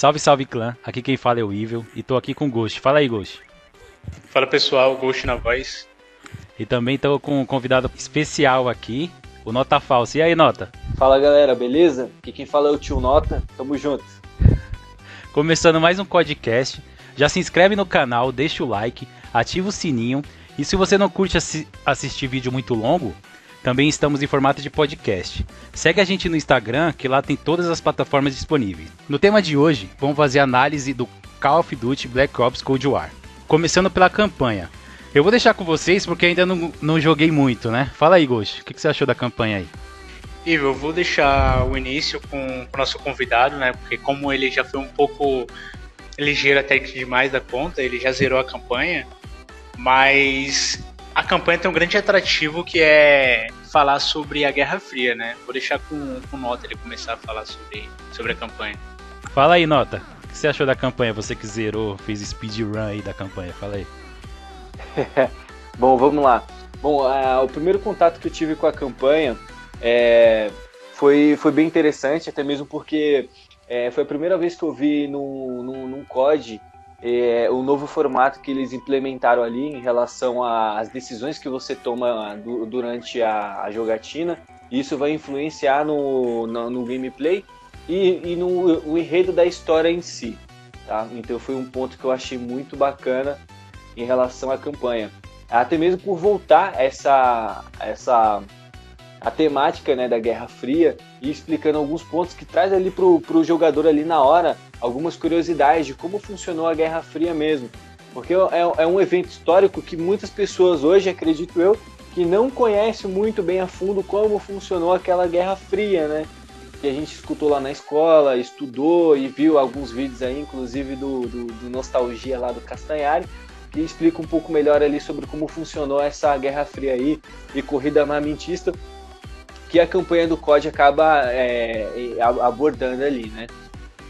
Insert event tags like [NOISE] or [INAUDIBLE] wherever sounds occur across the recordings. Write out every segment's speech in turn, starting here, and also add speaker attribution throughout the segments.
Speaker 1: Salve, salve clã. Aqui quem fala é o Evil e tô aqui com o Ghost. Fala aí, Ghost.
Speaker 2: Fala pessoal, Ghost na voz.
Speaker 1: E também tô com um convidado especial aqui, o Nota Falsa. E aí, Nota?
Speaker 3: Fala galera, beleza? Aqui quem fala é o tio Nota. Tamo junto. [LAUGHS]
Speaker 1: Começando mais um podcast. Já se inscreve no canal, deixa o like, ativa o sininho. E se você não curte assi assistir vídeo muito longo, também estamos em formato de podcast. Segue a gente no Instagram, que lá tem todas as plataformas disponíveis. No tema de hoje, vamos fazer análise do Call of Duty Black Ops Cold War. Começando pela campanha. Eu vou deixar com vocês porque ainda não, não joguei muito, né? Fala aí, Ghost, o que, que você achou da campanha aí?
Speaker 2: Ivo, eu vou deixar o início com, o nosso convidado, né? Porque como ele já foi um pouco ligeiro até demais da conta, ele já zerou a campanha, mas a campanha tem um grande atrativo que é falar sobre a Guerra Fria, né? Vou deixar com, com o Nota ele começar a falar sobre, sobre a campanha.
Speaker 1: Fala aí, Nota. O que você achou da campanha? Você que zerou, fez speedrun aí da campanha, fala aí. [LAUGHS]
Speaker 3: Bom, vamos lá. Bom, o primeiro contato que eu tive com a campanha é, foi, foi bem interessante, até mesmo porque é, foi a primeira vez que eu vi num, num, num COD é, o novo formato que eles implementaram ali em relação às decisões que você toma durante a, a, jogatina. Isso vai influenciar no, no, no gameplay e, e no, no, enredo da história em si. Tá? Então foi um ponto que eu achei muito bacana em relação à campanha. Até mesmo por voltar essa, essa a temática né, da Guerra Fria e explicando alguns pontos que traz ali para o jogador ali na hora algumas curiosidades de como funcionou a Guerra Fria mesmo. Porque é, é um evento histórico que muitas pessoas hoje, acredito eu, que não conhecem muito bem a fundo como funcionou aquela Guerra Fria, né? Que a gente escutou lá na escola, estudou e viu alguns vídeos aí, inclusive do, do, do Nostalgia lá do Castanhari, que explica um pouco melhor ali sobre como funcionou essa Guerra Fria aí e corrida armamentista que a campanha do COD acaba é, abordando ali, né?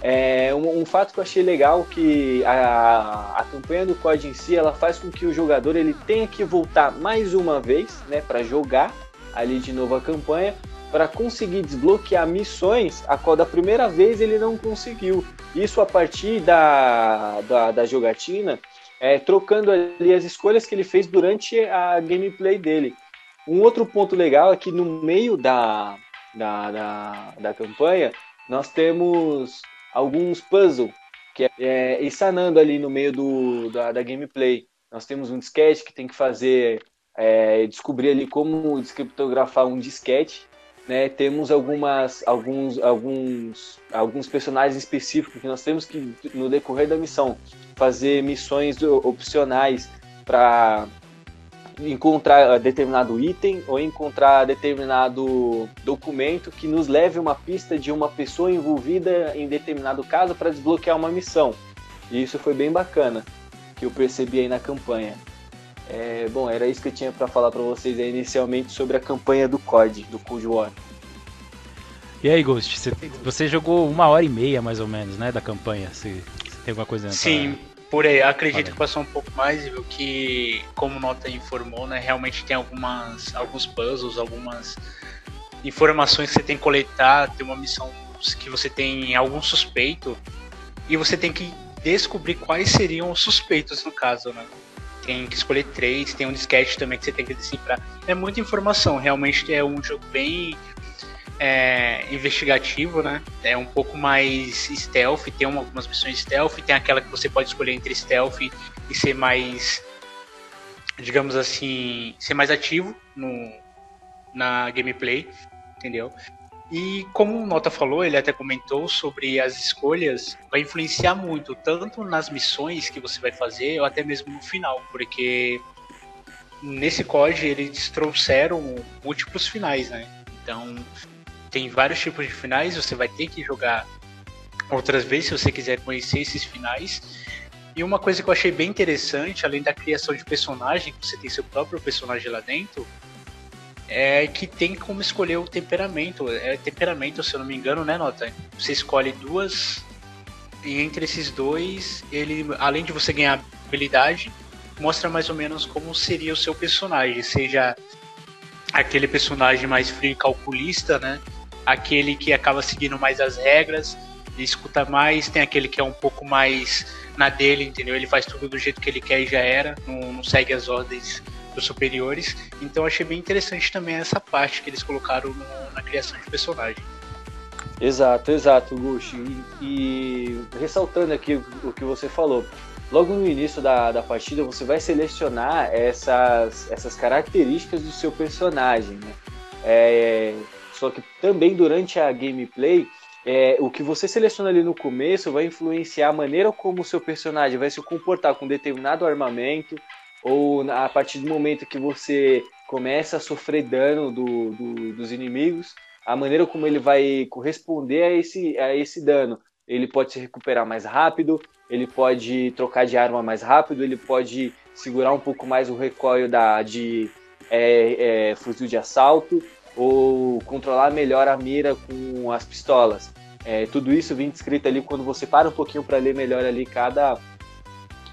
Speaker 3: É, um, um, fato que eu achei legal que a, a campanha do COD em si ela faz com que o jogador ele tenha que voltar mais uma vez, né, para jogar ali de novo a campanha, para conseguir desbloquear missões a qual da primeira vez ele não conseguiu. Isso a partir da, da, da jogatina, é, trocando ali as escolhas que ele fez durante a gameplay dele. Um outro ponto legal é que no meio da, da, da, da campanha nós temos alguns puzzles que é, é sanando ali no meio do, da, da gameplay. Nós temos um disquete que tem que fazer, é, descobrir ali como descriptografar um disquete. Né? Temos algumas, alguns, alguns, alguns personagens específicos que nós temos que, no decorrer da missão, fazer missões opcionais para encontrar determinado item ou encontrar determinado documento que nos leve uma pista de uma pessoa envolvida em determinado caso para desbloquear uma missão. E isso foi bem bacana que eu percebi aí na campanha. É, bom, era isso que eu tinha para falar para vocês aí inicialmente sobre a campanha do COD, do Cold War.
Speaker 1: E aí, Ghost, você, você jogou uma hora e meia mais ou menos, né, da campanha? Você, você tem alguma coisa?
Speaker 2: Sim, pra... Por aí, acredito que passou um pouco mais, viu? Que, como o Nota informou, né? Realmente tem algumas, alguns puzzles, algumas informações que você tem que coletar. Tem uma missão que você tem algum suspeito e você tem que descobrir quais seriam os suspeitos no caso, né? Tem que escolher três, tem um disquete também que você tem que decifrar. É muita informação, realmente é um jogo bem é, investigativo, né? É um pouco mais stealth, tem algumas missões stealth, tem aquela que você pode escolher entre stealth e ser mais, digamos assim, ser mais ativo no, na gameplay, entendeu? E como o Nota falou, ele até comentou sobre as escolhas, vai influenciar muito, tanto nas missões que você vai fazer, ou até mesmo no final, porque nesse COD eles trouxeram múltiplos finais, né? Então, tem vários tipos de finais, você vai ter que jogar outras vezes se você quiser conhecer esses finais. E uma coisa que eu achei bem interessante, além da criação de personagem, você tem seu próprio personagem lá dentro, é que tem como escolher o temperamento. É temperamento, se eu não me engano, né, Nota? Você escolhe duas, e entre esses dois, ele, além de você ganhar habilidade, mostra mais ou menos como seria o seu personagem, seja aquele personagem mais frio e calculista, né? Aquele que acaba seguindo mais as regras escuta mais, tem aquele que é um pouco mais na dele, entendeu? Ele faz tudo do jeito que ele quer e já era, não, não segue as ordens dos superiores. Então achei bem interessante também essa parte que eles colocaram no, na criação de personagem.
Speaker 3: Exato, exato, Gucci. E, e, ressaltando aqui o, que você falou, logo no início da, da partida você vai selecionar essas, essas características do seu personagem, né? É, só que também durante a gameplay, é, o que você seleciona ali no começo vai influenciar a maneira como o seu personagem vai se comportar com determinado armamento, ou a partir do momento que você começa a sofrer dano do, do, dos inimigos, a maneira como ele vai corresponder a esse, a esse dano. Ele pode se recuperar mais rápido, ele pode trocar de arma mais rápido, ele pode segurar um pouco mais o recoil da, de é, é, fuzil de assalto ou controlar melhor a mira com as pistolas. É, tudo isso vem descrito ali quando você para um pouquinho para ler melhor ali cada,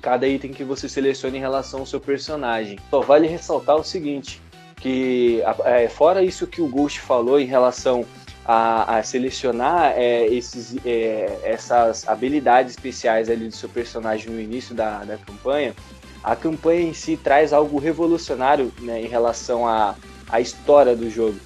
Speaker 3: cada item que você seleciona em relação ao seu personagem. Só vale ressaltar o seguinte, que é, fora isso que o Ghost falou em relação a, a selecionar é, esses, é, essas habilidades especiais ali do seu personagem no início da, da campanha, a campanha em si traz algo revolucionário né, em relação à, à história do jogo.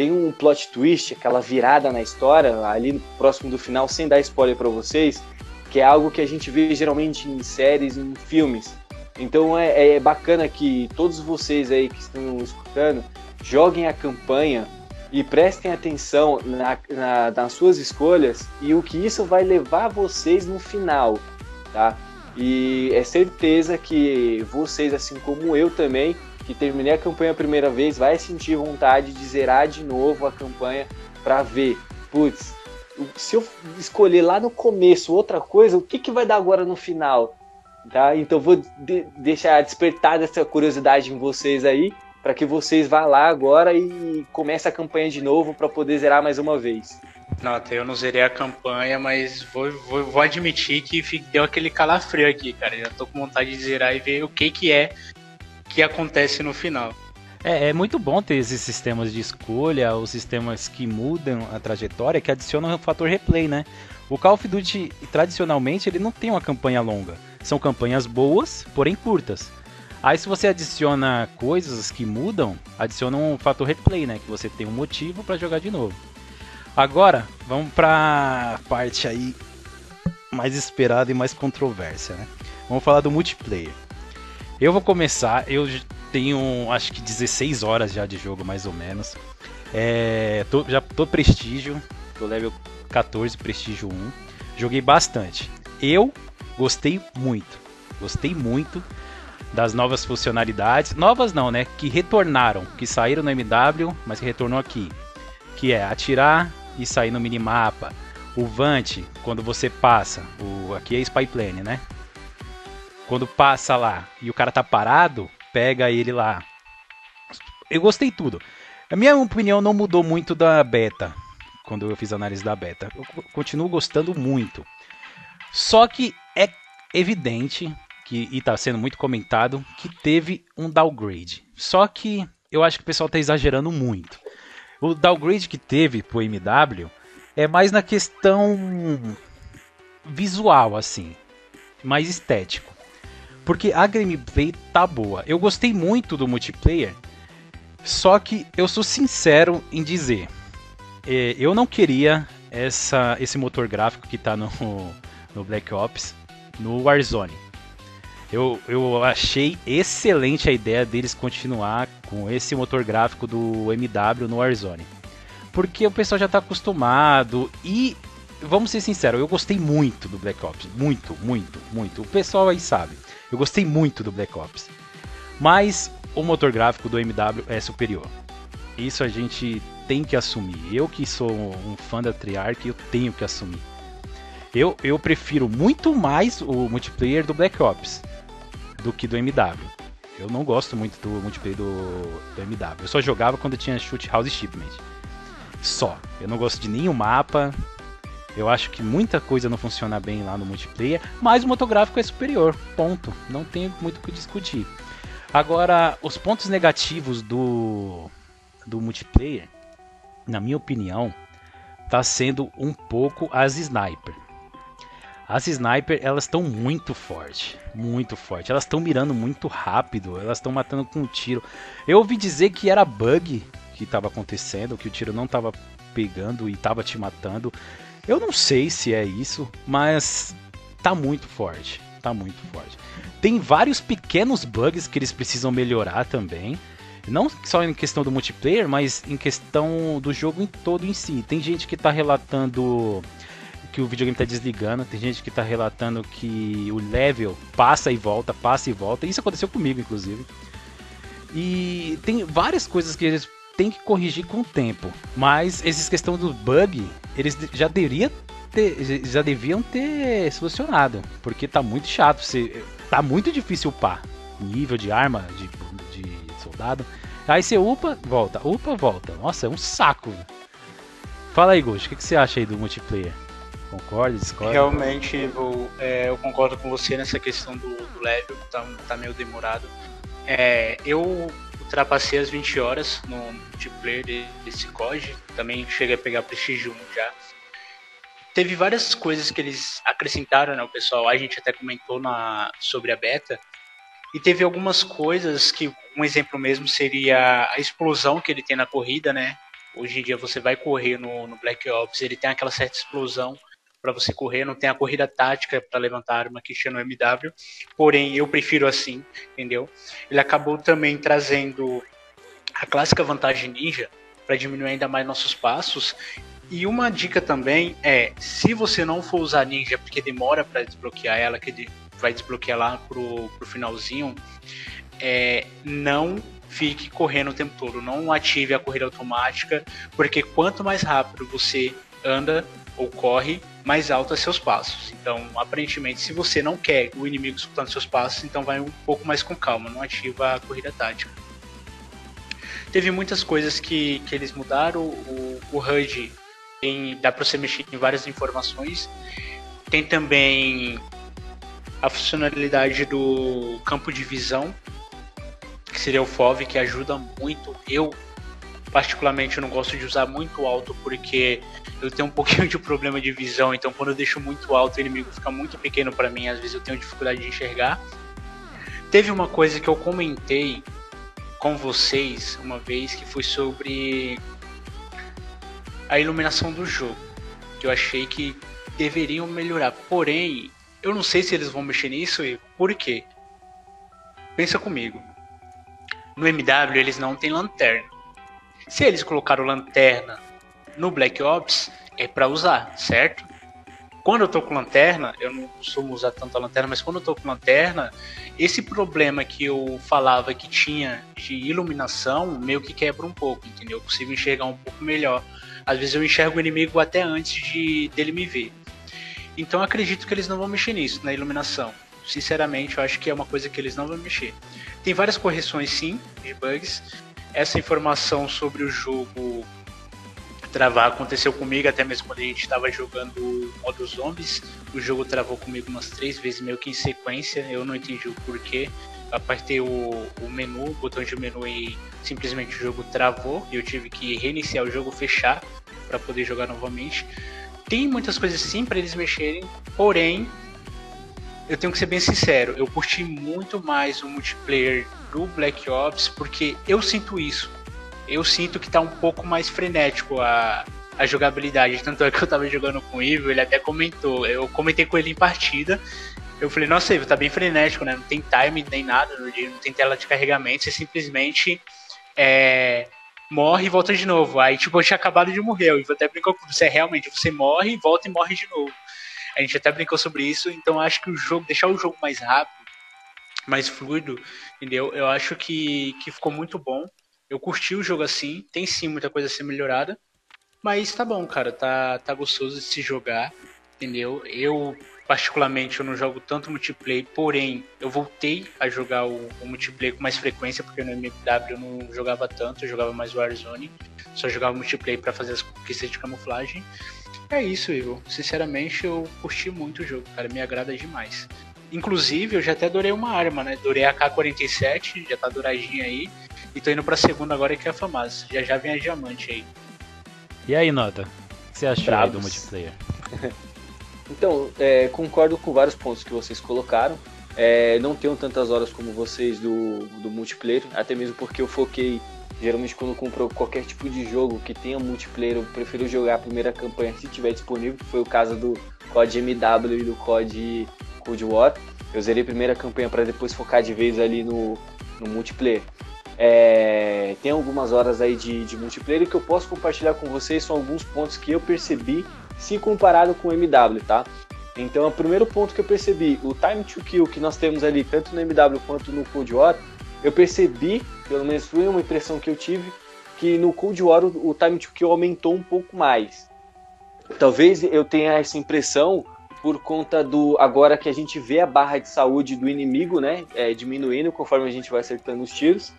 Speaker 3: Tem um plot twist, aquela virada na história, ali próximo do final, sem dar spoiler para vocês, que é algo que a gente vê geralmente em séries, em filmes. Então é, é bacana que todos vocês aí que estão escutando joguem a campanha e prestem atenção na, na, nas suas escolhas e o que isso vai levar vocês no final, tá? E é certeza que vocês, assim como eu também, que terminei a campanha a primeira vez, vai sentir vontade de zerar de novo a campanha para ver, putz, se eu escolher lá no começo outra coisa, o que, que vai dar agora no final? Tá? Então vou de deixar despertar essa curiosidade em vocês aí, para que vocês vá lá agora e comece a campanha de novo para poder zerar mais uma vez.
Speaker 2: Nota, eu não zerei a campanha, mas vou, vou, vou admitir que deu aquele calafrio aqui, cara. Já tô com vontade de zerar e ver o que que é que acontece no final.
Speaker 1: É, é muito bom ter esses sistemas de escolha, os sistemas que mudam a trajetória, que adicionam o fator replay, né? O Call of Duty, tradicionalmente, ele não tem uma campanha longa. São campanhas boas, porém curtas. Aí se você adiciona coisas que mudam, adiciona um fator replay, né? Que você tem um motivo para jogar de novo. Agora, vamos pra parte aí mais esperada e mais controversa, né? Vamos falar do multiplayer. Eu vou começar, eu tenho acho que 16 horas já de jogo, mais ou menos. É, tô, já tô prestígio, tô level 14, prestígio 1. Joguei bastante. Eu gostei muito, gostei muito das novas funcionalidades. Novas não, né? Que retornaram, que saíram no MW, mas que retornou aqui. Que é atirar e sair no minimapa. O Vant, quando você passa, o, aqui é Spy Plane, né? Quando passa lá e o cara tá parado, pega ele lá. Eu gostei tudo. A minha opinião não mudou muito da beta, quando eu fiz a análise da beta. Eu continuo gostando muito. Só que é evidente que e está sendo muito comentado que teve um downgrade. Só que eu acho que o pessoal está exagerando muito. O downgrade que teve pro MW é mais na questão visual assim, mais estético. Porque a gameplay tá boa. Eu gostei muito do multiplayer, só que eu sou sincero em dizer, é, eu não queria essa, esse motor gráfico que está no, [LAUGHS] no Black Ops no Warzone. Eu, eu achei excelente a ideia deles continuar com esse motor gráfico do MW no Warzone. Porque o pessoal já está acostumado e vamos ser sinceros, eu gostei muito do Black Ops, muito, muito, muito. O pessoal aí sabe. Eu gostei muito do Black Ops. Mas o motor gráfico do MW é superior. Isso a gente tem que assumir. Eu que sou um fã da Triarch, eu tenho que assumir. Eu, eu prefiro muito mais o multiplayer do Black Ops do que do MW. Eu não gosto muito do multiplayer do, do MW. Eu só jogava quando tinha Shoot House Shipment. Só. Eu não gosto de nenhum mapa. Eu acho que muita coisa não funciona bem lá no multiplayer, mas o motográfico é superior. Ponto. Não tem muito o que discutir. Agora, os pontos negativos do, do multiplayer, na minha opinião, tá sendo um pouco as sniper. As sniper, elas estão muito forte, muito forte. Elas estão mirando muito rápido, elas estão matando com um tiro. Eu ouvi dizer que era bug que estava acontecendo, que o tiro não estava pegando e estava te matando. Eu não sei se é isso, mas tá muito forte, tá muito forte. Tem vários pequenos bugs que eles precisam melhorar também. Não só em questão do multiplayer, mas em questão do jogo em todo em si. Tem gente que está relatando que o videogame está desligando, tem gente que está relatando que o level passa e volta, passa e volta. Isso aconteceu comigo, inclusive. E tem várias coisas que eles têm que corrigir com o tempo. Mas esses questão do bug, eles já deveriam ter, já deviam ter solucionado, porque tá muito chato. Você, tá muito difícil upar nível de arma, de, de soldado. Aí você upa, volta, upa, volta. Nossa, é um saco. Fala aí, Ghost, o que, que você acha aí do multiplayer? Concorda, discorda?
Speaker 2: Realmente, eu, é, eu concordo com você nessa questão do, do level, tá, tá meio demorado. É, eu ultrapassei as 20 horas no multiplayer desse COD, também cheguei a pegar Prestige 1 já. Teve várias coisas que eles acrescentaram, né, o pessoal, a gente até comentou na, sobre a beta, e teve algumas coisas que, um exemplo mesmo seria a explosão que ele tem na corrida, né? Hoje em dia você vai correr no, no Black Ops, ele tem aquela certa explosão para você correr, não tem a corrida tática para levantar arma que chama no MW, porém eu prefiro assim, entendeu? Ele acabou também trazendo a clássica vantagem ninja para diminuir ainda mais nossos passos. E uma dica também é, se você não for usar ninja porque demora para desbloquear ela, que vai desbloquear lá pro, pro finalzinho, é, não fique correndo o tempo todo, não ative a corrida automática, porque quanto mais rápido você anda ou corre, mais alto é seus passos. Então, aparentemente, se você não quer o inimigo escutando seus passos, então vai um pouco mais com calma, não ativa a corrida tática. Teve muitas coisas que, que eles mudaram. O, o HUD tem, dá para você mexer em várias informações. Tem também a funcionalidade do campo de visão, que seria o FOV, que ajuda muito. Eu particularmente não gosto de usar muito alto porque eu tenho um [LAUGHS] pouquinho de problema de visão, então quando eu deixo muito alto o inimigo fica muito pequeno para mim, às vezes eu tenho dificuldade de enxergar. Teve uma coisa que eu comentei com vocês uma vez que foi sobre a iluminação do jogo, que eu achei que deveriam melhorar. Porém, eu não sei se eles vão mexer nisso e por quê? Pensa comigo. No MW eles não têm lanterna. Se eles colocaram lanterna no Black Ops, é para usar, certo? Quando eu tô com lanterna, eu não costumo usar tanto a lanterna, mas quando eu tô com lanterna, esse problema que eu falava que tinha de iluminação meio que quebra um pouco, entendeu? Eu consigo enxergar um pouco melhor. Às vezes eu enxergo o inimigo até antes de dele me ver. Então acredito que eles não vão mexer nisso, na iluminação. Sinceramente, eu acho que é uma coisa que eles não vão mexer. Tem várias correções sim de bugs, essa informação sobre o jogo travar aconteceu comigo até mesmo quando a gente estava jogando o modo zombies. O jogo travou comigo umas três vezes, meio que em sequência. Eu não entendi o porquê. Apertei o, o menu, o botão de menu e simplesmente o jogo travou. E eu tive que reiniciar o jogo, fechar para poder jogar novamente. Tem muitas coisas sim para eles mexerem, porém eu tenho que ser bem sincero, eu curti muito mais o multiplayer do Black Ops porque eu sinto isso. Eu sinto que tá um pouco mais frenético a, a jogabilidade. Tanto é que eu tava jogando com o Ivo, ele até comentou. Eu comentei com ele em partida. Eu falei, nossa, Ivo, tá bem frenético, né? Não tem time nem nada, não tem tela de carregamento, você simplesmente é, morre e volta de novo. Aí, tipo, eu tinha acabado de morrer. O Ivo até brincou com você, realmente, você morre, volta e morre de novo. A gente até brincou sobre isso, então acho que o jogo, deixar o jogo mais rápido, mais fluido, entendeu? Eu acho que, que ficou muito bom. Eu curti o jogo assim, tem sim muita coisa a ser melhorada, mas tá bom, cara, tá, tá gostoso de se jogar, entendeu? Eu, particularmente, eu não jogo tanto multiplayer, porém, eu voltei a jogar o, o multiplayer com mais frequência, porque no MW eu não jogava tanto, eu jogava mais Warzone, só jogava multiplayer para fazer as conquistas de camuflagem. É isso, Igor. Sinceramente, eu curti muito o jogo, cara. Me agrada demais. Inclusive, eu já até adorei uma arma, né? Adorei a K-47, já tá douradinha aí. E tô indo pra segunda agora, que é a FAMAS. Já já vem a diamante aí.
Speaker 1: E aí, Nota? O que você achou aí do multiplayer? [LAUGHS]
Speaker 3: Então, é, concordo com vários pontos que vocês colocaram. É, não tenho tantas horas como vocês do, do multiplayer, até mesmo porque eu foquei. Geralmente, quando eu compro qualquer tipo de jogo que tenha multiplayer, eu prefiro jogar a primeira campanha se tiver disponível, que foi o caso do COD MW e do COD Cold War. Eu zerei a primeira campanha para depois focar de vez ali no, no multiplayer. É, tem algumas horas aí de, de multiplayer que eu posso compartilhar com vocês são alguns pontos que eu percebi se comparado com o MW, tá? Então, o primeiro ponto que eu percebi, o time to kill que nós temos ali, tanto no MW quanto no Cold War, eu percebi, pelo menos foi uma impressão que eu tive, que no Cold War o, o time to kill aumentou um pouco mais. Talvez eu tenha essa impressão por conta do agora que a gente vê a barra de saúde do inimigo, né, é, diminuindo conforme a gente vai acertando os tiros.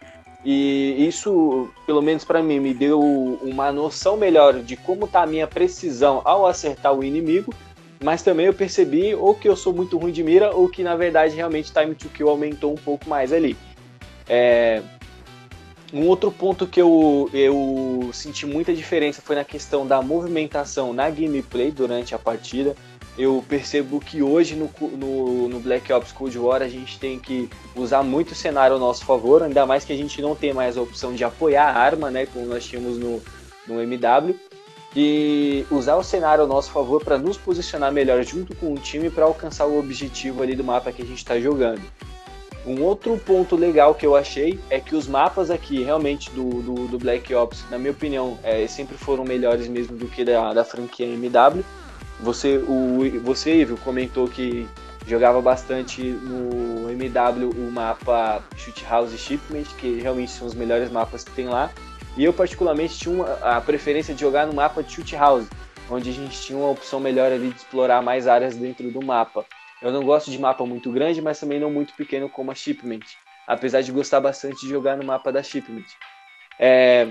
Speaker 3: E isso, pelo menos para mim, me deu uma noção melhor de como está a minha precisão ao acertar o inimigo. Mas também eu percebi ou que eu sou muito ruim de mira ou que na verdade realmente time to kill aumentou um pouco mais ali. É... Um outro ponto que eu, eu senti muita diferença foi na questão da movimentação na gameplay durante a partida eu percebo que hoje no, no, no, Black Ops Cold War a gente tem que usar muito o cenário ao nosso favor, ainda mais que a gente não tem mais a opção de apoiar a arma, né, como nós tínhamos no, no MW, e usar o cenário ao nosso favor para nos posicionar melhor junto com o time para alcançar o objetivo ali do mapa que a gente está jogando. Um outro ponto legal que eu achei é que os mapas aqui, realmente, do, do, do Black Ops, na minha opinião, é, sempre foram melhores mesmo do que da, da franquia MW. Você, o, você, Ivo, comentou que jogava bastante no MW o mapa Shoot House Shipment, que realmente são os melhores mapas que tem lá. E eu, particularmente, tinha uma, a preferência de jogar no mapa de Shoot House, onde a gente tinha uma opção melhor ali de explorar mais áreas dentro do mapa. Eu não gosto de mapa muito grande, mas também não muito pequeno como a Shipment, apesar de gostar bastante de jogar no mapa da Shipment. É,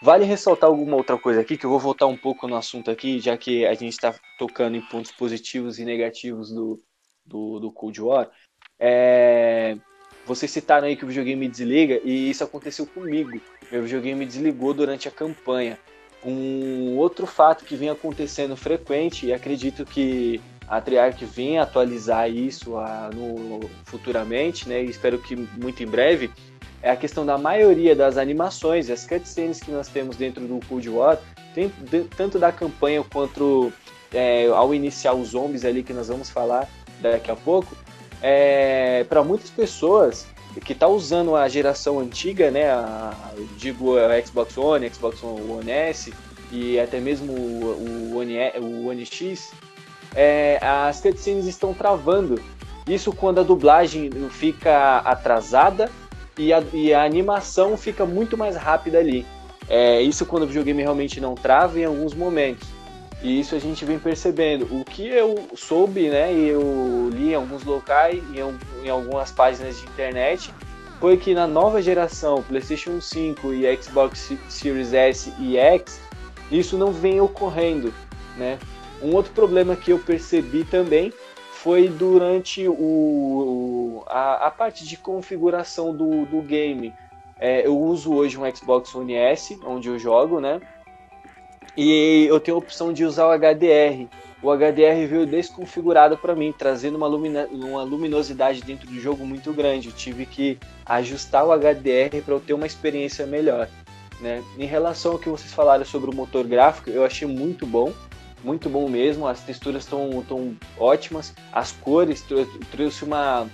Speaker 3: Vale ressaltar alguma outra coisa aqui, que eu vou voltar um pouco no assunto aqui, já que a gente está tocando em pontos positivos e negativos do, do, do Cold War. É, vocês citaram aí que o videogame desliga, e isso aconteceu comigo. Meu videogame desligou durante a campanha. Um outro fato que vem acontecendo frequente, e acredito que a Triarch venha atualizar isso a, no, futuramente, né? espero que muito em breve, é a questão da maioria das animações, as cutscenes que nós temos dentro do Cold War, tanto da campanha quanto é, ao iniciar os zombies ali que nós vamos falar daqui a pouco, é, para muitas pessoas que está usando a geração antiga, né, a, digo a Xbox One, Xbox One S e até mesmo o, o, One, o One X, é, as cutscenes estão travando. Isso quando a dublagem fica atrasada e a, e a animação fica muito mais rápida ali. É, isso quando o videogame realmente não trava em alguns momentos. E isso a gente vem percebendo. O que eu soube, né, e eu li em alguns locais, em, em algumas páginas de internet, foi que na nova geração, PlayStation 5 e Xbox Series S e X, isso não vem ocorrendo, né? Um outro problema que eu percebi também foi durante o, a, a parte de configuração do, do game. É, eu uso hoje um Xbox One S, onde eu jogo, né? E eu tenho a opção de usar o HDR. O HDR veio desconfigurado para mim, trazendo uma, lumina, uma luminosidade dentro do jogo muito grande. Eu tive que ajustar o HDR para eu ter uma experiência melhor. Né? Em relação ao que vocês falaram sobre o motor gráfico, eu achei muito bom muito bom mesmo, as texturas estão tão ótimas, as cores trouxe uma,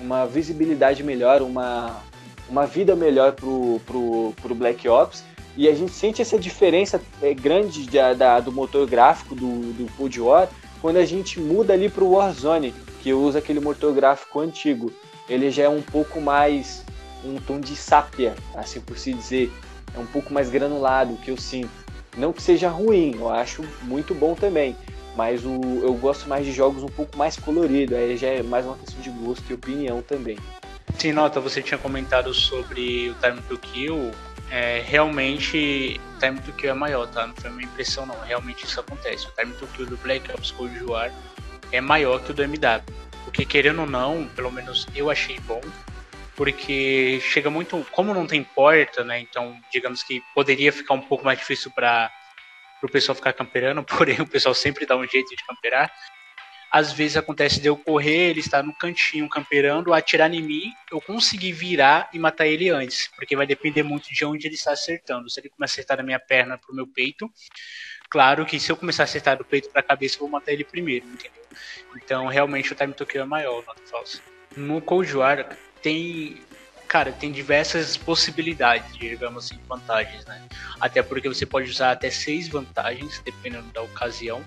Speaker 3: uma visibilidade melhor, uma, uma vida melhor pro, pro, pro Black Ops. E a gente sente essa diferença é, grande da, da, do motor gráfico do, do Cold War quando a gente muda ali para o Warzone, que usa aquele motor gráfico antigo. Ele já é um pouco mais um tom de sápia, assim por se dizer. É um pouco mais granulado que eu sinto. Não que seja ruim, eu acho muito bom também. Mas o, eu gosto mais de jogos um pouco mais coloridos. Aí já é mais uma questão de gosto e opinião também.
Speaker 2: Sim, nota, você tinha comentado sobre o Time to Kill. É, realmente, o Time to Kill é maior, tá? Não foi uma impressão, não. Realmente isso acontece. O Time to Kill do Black Ops Cold War é maior que o do MW. Porque, querendo ou não, pelo menos eu achei bom porque chega muito, como não tem porta, né? Então, digamos que poderia ficar um pouco mais difícil para pro pessoal ficar camperando, [LAUGHS] porém o pessoal sempre dá um jeito de camperar. Às vezes acontece de eu correr, ele está no cantinho camperando, atirar em mim, eu conseguir virar e matar ele antes, porque vai depender muito de onde ele está acertando. Se ele começar a acertar da minha perna pro meu peito, claro que se eu começar a acertar do peito para a cabeça, eu vou matar ele primeiro, entendeu? Então, realmente o time to kill é maior, nota falsa. No Cold War tem cara, tem diversas possibilidades, digamos assim, vantagens, né? Até porque você pode usar até seis vantagens, dependendo da ocasião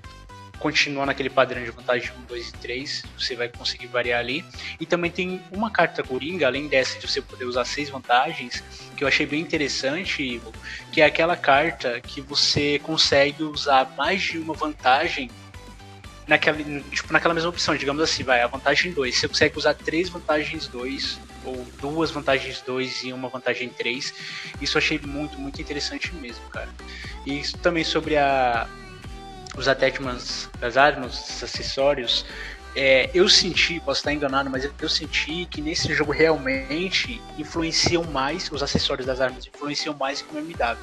Speaker 2: continua naquele padrão de vantagem 1, 2 e 3, você vai conseguir variar ali. E também tem uma carta Coringa, além dessa de você poder usar seis vantagens, que eu achei bem interessante, Ivo, que é aquela carta que você consegue usar mais de uma vantagem naquela, tipo, naquela mesma opção, digamos assim, vai, a vantagem 2. Você consegue usar três vantagens 2, ou duas vantagens 2 e uma vantagem 3. Isso eu achei muito, muito interessante mesmo, cara. E isso também sobre a, os attachments das armas, os acessórios, é, eu senti, posso estar enganado, mas eu senti que nesse jogo realmente influenciam mais, os acessórios das armas influenciam mais que o MW.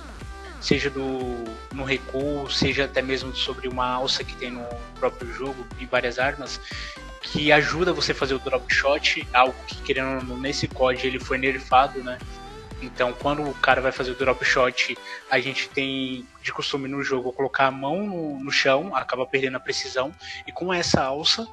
Speaker 2: Seja do, no recuo, seja até mesmo sobre uma alça que tem no próprio jogo e várias armas, que ajuda você a fazer o drop shot, algo que querendo nesse COD ele foi nerfado, né? Então, quando o cara vai fazer o drop shot, a gente tem de costume no jogo colocar a mão no, no chão, acaba perdendo a precisão, e com essa alça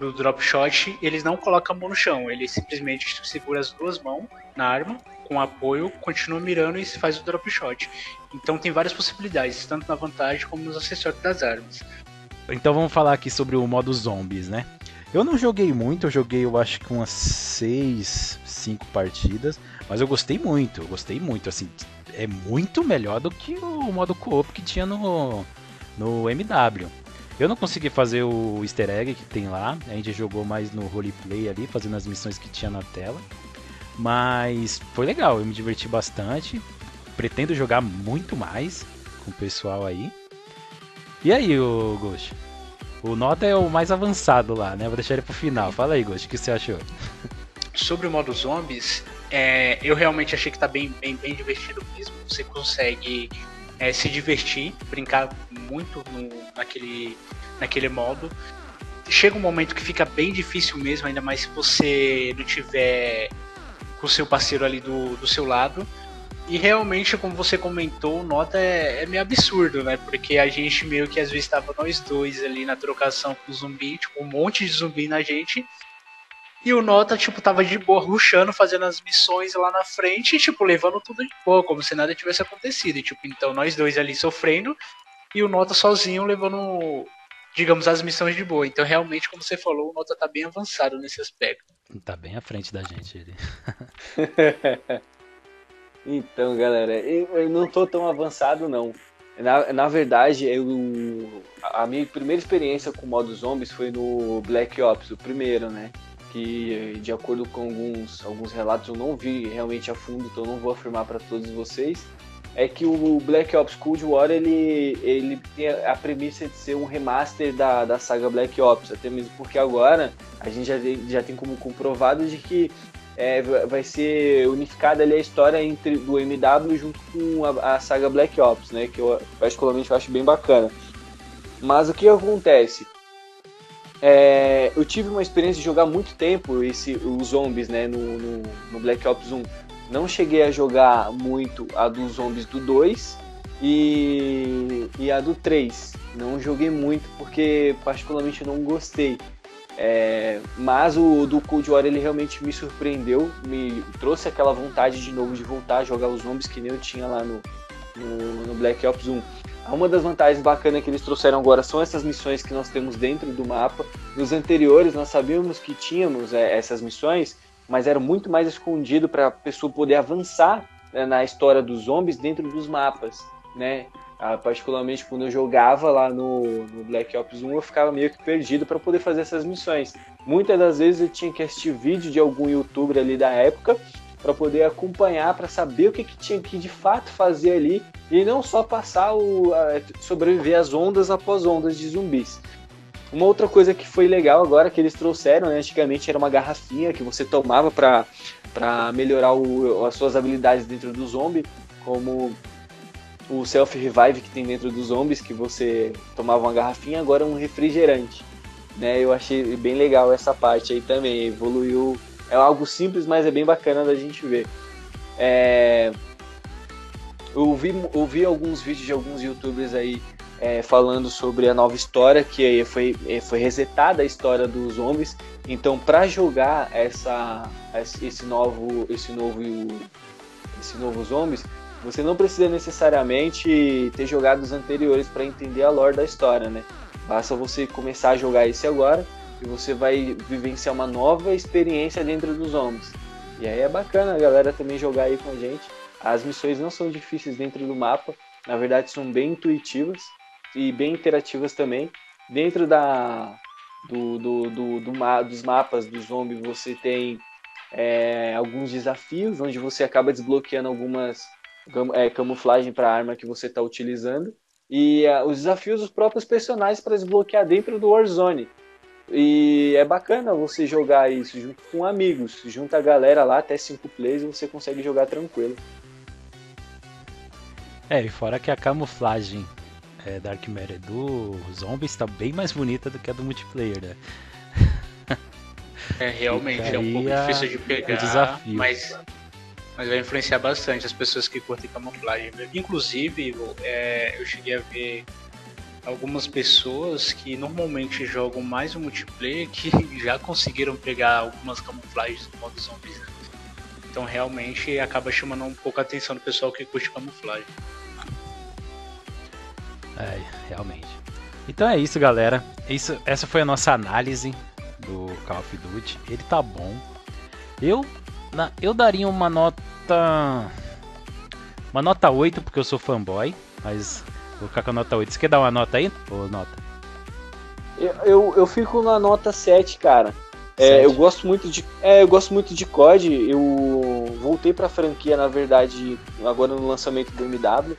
Speaker 2: do drop shot, eles não colocam a mão no chão, ele simplesmente segura as duas mãos na arma, com apoio, continua mirando e faz o drop shot. Então tem várias possibilidades, tanto na vantagem como nos acessórios das armas.
Speaker 1: Então vamos falar aqui sobre o modo zombies, né? Eu não joguei muito, eu joguei eu acho que umas 6, 5 partidas, mas eu gostei muito, eu gostei muito, assim, é muito melhor do que o modo co-op que tinha no, no MW. Eu não consegui fazer o easter egg que tem lá, a gente jogou mais no roleplay ali, fazendo as missões que tinha na tela. Mas foi legal, eu me diverti bastante. Pretendo jogar muito mais com o pessoal aí. E aí, o Ghost? O Nota é o mais avançado lá, né? Vou deixar ele pro final. Fala aí, Ghost, o que você achou?
Speaker 2: Sobre o modo zombies, é, eu realmente achei que tá bem, bem, bem divertido mesmo. Você consegue é, se divertir, brincar muito no, naquele, naquele modo. Chega um momento que fica bem difícil mesmo, ainda mais se você não tiver com o seu parceiro ali do, do seu lado. E realmente, como você comentou, Nota é, é, meio absurdo, né? Porque a gente meio que às vezes estava nós dois ali na trocação com o zumbi, tipo, um monte de zumbi na gente. E o Nota, tipo, tava de boa, ruxando, fazendo as missões lá na frente, e, tipo, levando tudo de boa, como se nada tivesse acontecido. E, tipo, então nós dois ali sofrendo, e o Nota sozinho levando, digamos, as missões de boa. Então, realmente, como você falou, o Nota tá bem avançado nesse aspecto.
Speaker 1: Tá bem à frente da gente ele. [LAUGHS]
Speaker 3: Então, galera, eu, eu não tô tão avançado, não. Na, na verdade, eu, a minha primeira experiência com modo zombies foi no Black Ops, o primeiro, né? Que, de acordo com alguns, alguns relatos, eu não vi realmente a fundo, então não vou afirmar para todos vocês. É que o Black Ops Cold War ele, ele tem a premissa de ser um remaster da, da saga Black Ops, até mesmo porque agora a gente já, já tem como comprovado de que é, vai ser unificada ali a história entre do MW junto com a, a, saga Black Ops, né? Que eu particularmente eu acho bem bacana. Mas o que acontece? É, eu tive uma experiência de jogar muito tempo esse, os zombies, né? No, no, no, Black Ops 1. Não cheguei a jogar muito a dos zombies do 2 e, e a do 3. Não joguei muito porque particularmente não gostei. É, mas o do Cold War ele realmente me surpreendeu, me trouxe aquela vontade de novo de voltar a jogar os zombies que nem eu tinha lá no, no, no Black Ops 1. Uma das vantagens bacanas que eles trouxeram agora são essas missões que nós temos dentro do mapa. Nos anteriores nós sabíamos que tínhamos é, essas missões, mas era muito mais escondido para a pessoa poder avançar né, na história dos zombies dentro dos mapas, né? Ah, particularmente quando eu jogava lá no, no, Black Ops 1, eu ficava meio que perdido para poder fazer essas missões. Muitas das vezes eu tinha que assistir vídeo de algum youtuber ali da época para poder acompanhar, para saber o que, que tinha que de fato fazer ali e não só passar o a, sobreviver às ondas após ondas de zumbis. Uma outra coisa que foi legal agora que eles trouxeram, né, antigamente era uma garrafinha que você tomava para melhorar o, as suas habilidades dentro do zombie, como o self-revive que tem dentro dos zombies, que você tomava uma garrafinha, agora um refrigerante. Né? Eu achei bem legal essa parte aí também, evoluiu. É algo simples, mas é bem bacana da gente ver. É... Eu, vi, eu vi alguns vídeos de alguns youtubers aí é, falando sobre a nova história, que foi, é, foi resetada a história dos zombies. Então, para jogar essa, esse novo, esse novo, esse novo zombies, você não precisa necessariamente ter jogado os anteriores para entender a lore da história, né? Basta você começar a jogar esse agora e você vai vivenciar uma nova experiência dentro dos zombies. E aí é bacana a galera também jogar aí com a gente. As missões não são difíceis dentro do mapa, na verdade são bem intuitivas e bem interativas também. Dentro da, do, do, do, do dos mapas do zombie você tem é, alguns desafios onde você acaba desbloqueando algumas é, camuflagem para a arma que você está utilizando e uh, os desafios dos próprios personagens para desbloquear dentro do Warzone. E é bacana você jogar isso junto com amigos, junto a galera lá, até 5 plays, e você consegue jogar tranquilo.
Speaker 1: É, e fora que a camuflagem é, Dark Matter do Zombie está bem mais bonita do que a do multiplayer, né?
Speaker 2: É, realmente, é um pouco difícil de pegar, desafio. mas mas vai influenciar bastante as pessoas que curtem camuflagem. Inclusive, é, eu cheguei a ver algumas pessoas que normalmente jogam mais o multiplayer que [LAUGHS] já conseguiram pegar algumas camuflagens do modo zombies. Né? Então realmente acaba chamando um pouco a atenção do pessoal que curte camuflagem.
Speaker 1: É, realmente. Então é isso, galera. Isso, essa foi a nossa análise do Call of Duty. Ele tá bom. Eu na, eu daria uma nota. Uma nota 8, porque eu sou fanboy. Mas vou ficar com a nota 8. Você quer dar uma nota aí? Ou nota?
Speaker 3: Eu, eu, eu fico na nota 7, cara. É, eu gosto muito de é, eu gosto muito de COD. Eu voltei para franquia, na verdade, agora no lançamento do MW,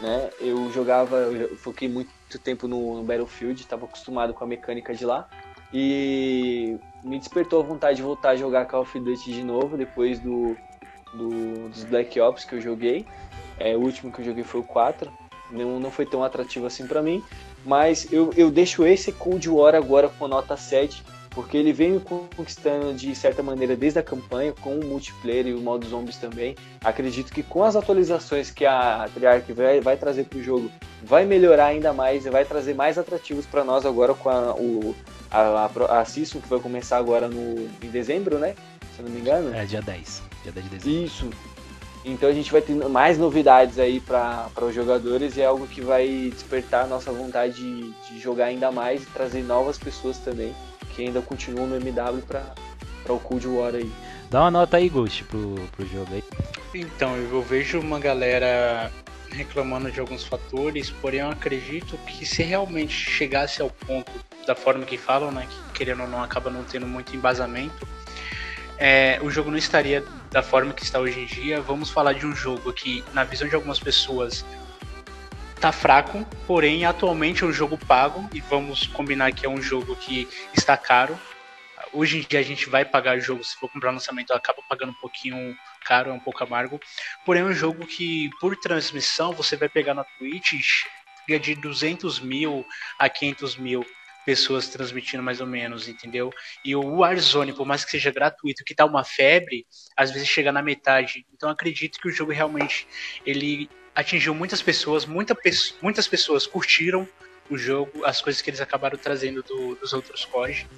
Speaker 3: né? Eu jogava, eu foquei muito tempo no, no Battlefield, estava acostumado com a mecânica de lá. E me despertou a vontade de voltar a jogar Call of Duty de novo, depois do, do dos Black Ops que eu joguei. É, o último que eu joguei foi o 4. Não, não foi tão atrativo assim para mim. Mas eu, eu deixo esse Cold War agora com nota 7, porque ele vem conquistando de certa maneira desde a campanha, com o multiplayer e o modo zombies também. Acredito que com as atualizações que a Treyarch vai, vai trazer para o jogo, vai melhorar ainda mais e vai trazer mais atrativos para nós agora com a, o, a, a, a Season, que vai começar agora no, em dezembro, né? Se eu não me engano.
Speaker 1: É, dia 10. Dia 10 de dezembro.
Speaker 3: Isso. Então a gente vai ter mais novidades aí para os jogadores e é algo que vai despertar a nossa vontade de, de, jogar ainda mais e trazer novas pessoas também que ainda continuam no MW para o Cold War aí.
Speaker 1: Dá uma nota aí, Ghost, pro, pro jogo aí.
Speaker 2: Então, eu vejo uma galera reclamando de alguns fatores, porém eu acredito que se realmente chegasse ao ponto da forma que falam, né, que querendo ou não acaba não tendo muito embasamento, é, o jogo não estaria da forma que está hoje em dia. Vamos falar de um jogo que, na visão de algumas pessoas, tá fraco, porém atualmente é um jogo pago e vamos combinar que é um jogo que está caro. Hoje em dia a gente vai pagar o jogo, se for comprar lançamento, acaba pagando um pouquinho caro, é um pouco amargo. Porém, é um jogo que, por transmissão, você vai pegar na Twitch de 200 mil a 500 mil pessoas transmitindo mais ou menos, entendeu? E o Warzone, por mais que seja gratuito, que tá uma febre, às vezes chega na metade. Então acredito que o jogo realmente ele atingiu muitas pessoas, muita, muitas pessoas curtiram o jogo, as coisas que eles acabaram trazendo do, dos outros COD.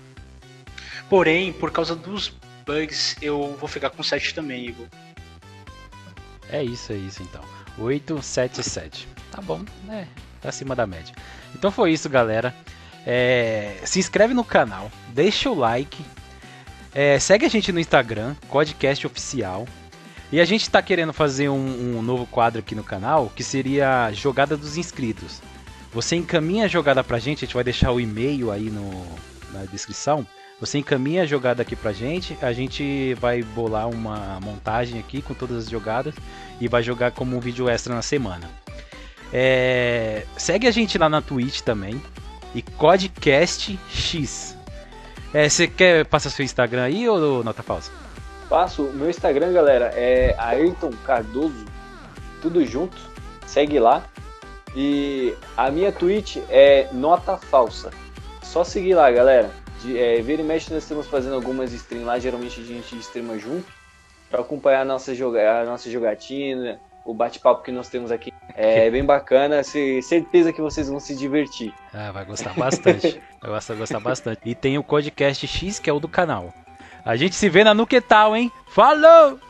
Speaker 2: Porém, por causa dos bugs, eu vou ficar com 7 também, Igor.
Speaker 1: É isso, é isso então. 8, 7, 7. Tá bom, né? Tá acima da média. Então foi isso, galera. É, se inscreve no canal, deixa o like, é, segue a gente no Instagram, Codcast Oficial. E a gente está querendo fazer um, um, novo quadro aqui no canal, que seria a jogada dos inscritos. Você encaminha a jogada pra gente, a gente vai deixar o e-mail aí no, na descrição. Você encaminha a jogada aqui pra gente, a gente vai bolar uma montagem aqui com todas as jogadas e vai jogar como um vídeo extra na semana. É... Segue a gente lá na Twitch também, e Codcast X. É, você quer passar seu Instagram aí ou nota falsa?
Speaker 3: Passo. Meu Instagram, galera, é Ayrton Cardoso, tudo junto. segue lá. E a minha Twitch é Nota Falsa. Só seguir lá, galera. De, é, vira e mexe, nós estamos fazendo algumas streams lá, geralmente a gente streama junto, para acompanhar a nossa, joga a nossa jogatina, o bate-papo que nós temos aqui. É [LAUGHS] bem bacana, se, certeza que vocês vão se divertir.
Speaker 1: Ah, vai gostar bastante. [LAUGHS] vai gostar, gostar bastante. E tem o Codecast X, que é o do canal. A gente se vê na Nuquetal, hein? Falou!